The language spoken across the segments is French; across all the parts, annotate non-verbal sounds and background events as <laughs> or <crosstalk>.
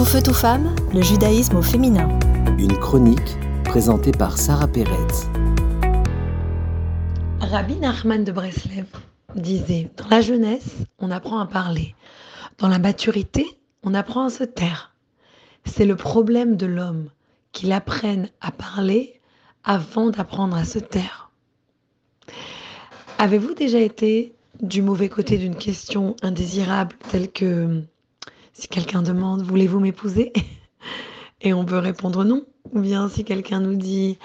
Tout feu, tout femme, le judaïsme au féminin. Une chronique présentée par Sarah Pérez. Rabbi Nachman de Breslev disait Dans la jeunesse, on apprend à parler. Dans la maturité, on apprend à se taire. C'est le problème de l'homme qu'il apprenne à parler avant d'apprendre à se taire. Avez-vous déjà été du mauvais côté d'une question indésirable telle que si quelqu'un demande voulez-vous m'épouser? <laughs> Et on peut répondre non, ou bien si quelqu'un nous dit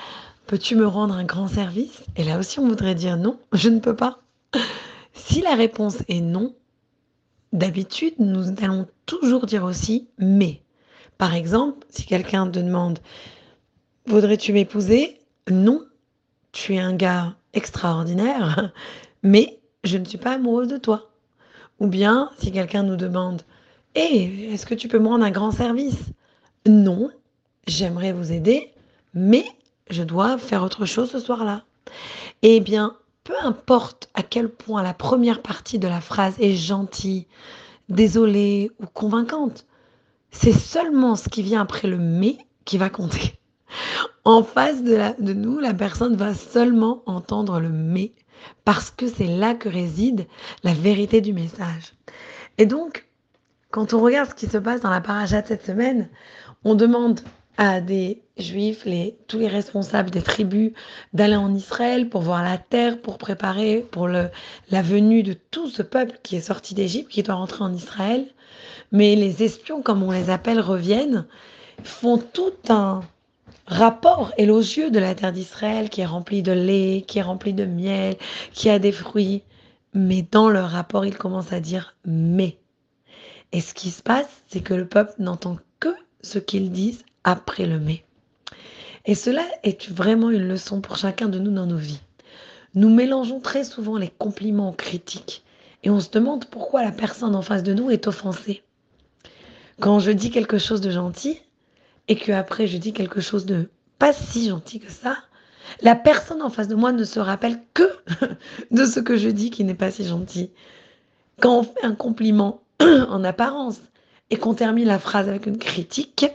peux-tu me rendre un grand service? Et là aussi on voudrait dire non, <laughs> je ne peux pas. <laughs> Si la réponse est non, d'habitude nous allons toujours dire aussi mais. Par exemple, si quelqu'un te demande voudrais-tu m'épouser? Non, tu es un gars extraordinaire, mais je ne suis pas amoureuse de toi. Ou bien si quelqu'un nous demande Hé, est-ce que tu peux me rendre un grand service? Non, j'aimerais vous aider, mais je dois faire autre chose ce soir-là. Eh bien, peu importe à quel point la première partie de la phrase est gentille, désolée ou convaincante, c'est seulement ce qui vient après le mais qui va compter. En face de, de nous, la personne va seulement entendre le mais parce que c'est là que réside la vérité du message. Et donc, quand on regarde ce qui se passe dans la paracha cette semaine, on demande à des juifs, tous les responsables des tribus, d'aller en Israël pour voir la terre, pour préparer pour la venue de tout ce peuple qui est sorti d'Égypte, qui doit rentrer en Israël. Mais les espions, comme on les appelle, reviennent, font tout un rapport élogieux de la terre d'Israël qui est remplie de lait, qui est remplie de miel, qui a des fruits. Mais dans leur rapport, ils commencent à dire mais. Et ce qui se passe, c'est que le peuple n'entend que ce qu'ils disent après le mais. Et cela est vraiment une leçon pour chacun de nous dans nos vies. Nous mélangeons très souvent les compliments aux critiques et on se demande pourquoi la personne en face de nous est offensée. Quand je dis quelque chose de gentil et que après je dis quelque chose de pas si gentil que ça, la personne en face de moi ne se rappelle que <laughs> de ce que je dis qui n'est pas si gentil. Quand on fait un compliment <clears throat> en apparence et qu'on termine la phrase avec une critique,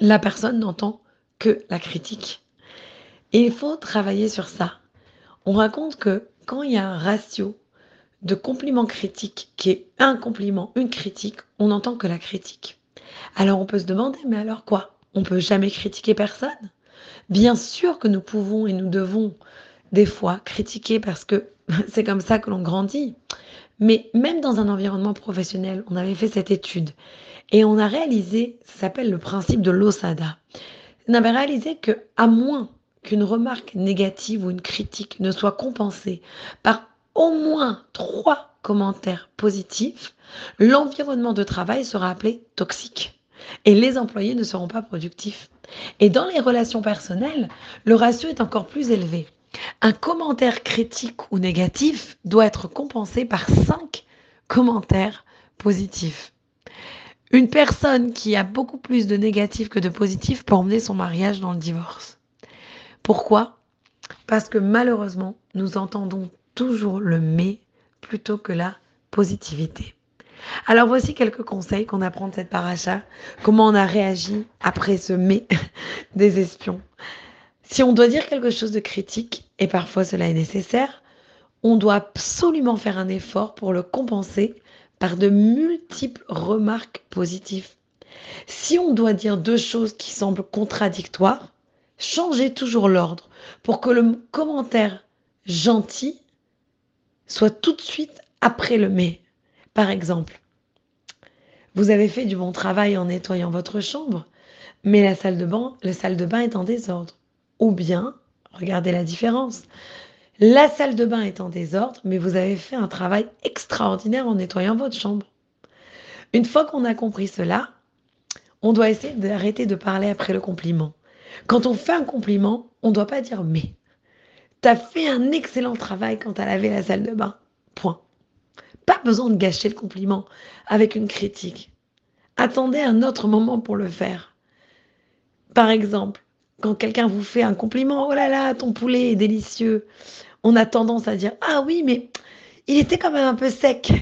la personne n'entend que la critique. Et il faut travailler sur ça. On raconte que quand il y a un ratio de compliments critiques qui est un compliment, une critique, on n'entend que la critique. Alors on peut se demander, mais alors quoi? On peut jamais critiquer personne? Bien sûr que nous pouvons et nous devons des fois critiquer parce que <laughs> c'est comme ça que l'on grandit. Mais même dans un environnement professionnel, on avait fait cette étude et on a réalisé, ça s'appelle le principe de l'osada. On avait réalisé que, à moins qu'une remarque négative ou une critique ne soit compensée par au moins trois commentaires positifs, l'environnement de travail sera appelé toxique et les employés ne seront pas productifs. Et dans les relations personnelles, le ratio est encore plus élevé. Un commentaire critique ou négatif doit être compensé par cinq commentaires positifs. Une personne qui a beaucoup plus de négatifs que de positifs peut emmener son mariage dans le divorce. Pourquoi? Parce que malheureusement, nous entendons toujours le mais plutôt que la positivité. Alors voici quelques conseils qu'on apprend de cette paracha, comment on a réagi après ce mais <laughs> des espions. Si on doit dire quelque chose de critique, et parfois cela est nécessaire, on doit absolument faire un effort pour le compenser par de multiples remarques positives. Si on doit dire deux choses qui semblent contradictoires, changez toujours l'ordre pour que le commentaire gentil soit tout de suite après le mais. Par exemple, vous avez fait du bon travail en nettoyant votre chambre, mais la salle de bain, la salle de bain est en désordre. Ou bien, regardez la différence. La salle de bain est en désordre, mais vous avez fait un travail extraordinaire en nettoyant votre chambre. Une fois qu'on a compris cela, on doit essayer d'arrêter de parler après le compliment. Quand on fait un compliment, on ne doit pas dire mais. T'as fait un excellent travail quand t'as lavé la salle de bain. Point. Pas besoin de gâcher le compliment avec une critique. Attendez un autre moment pour le faire. Par exemple, quand quelqu'un vous fait un compliment, oh là là, ton poulet est délicieux, on a tendance à dire, ah oui, mais il était quand même un peu sec.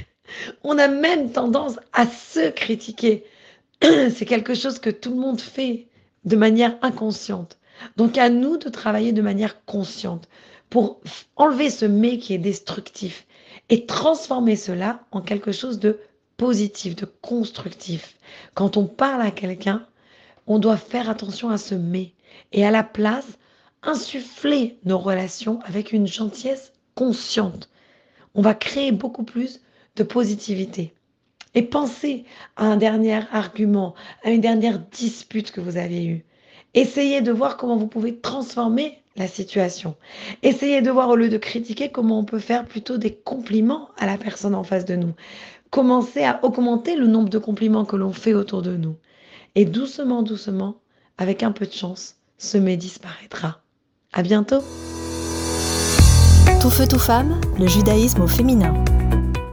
On a même tendance à se critiquer. <clears throat> c'est quelque chose que tout le monde fait de manière inconsciente. Donc à nous de travailler de manière consciente pour enlever ce mais qui est destructif et transformer cela en quelque chose de positif, de constructif. Quand on parle à quelqu'un, on doit faire attention à ce mais et à la place insuffler nos relations avec une gentillesse consciente. On va créer beaucoup plus de positivité. Et pensez à un dernier argument, à une dernière dispute que vous avez eue. Essayez de voir comment vous pouvez transformer la situation. Essayez de voir au lieu de critiquer comment on peut faire plutôt des compliments à la personne en face de nous. Commencez à augmenter le nombre de compliments que l'on fait autour de nous. Et doucement, doucement, avec un peu de chance, ce mais disparaîtra. À bientôt. Tout feu, tout femme, le judaïsme au féminin.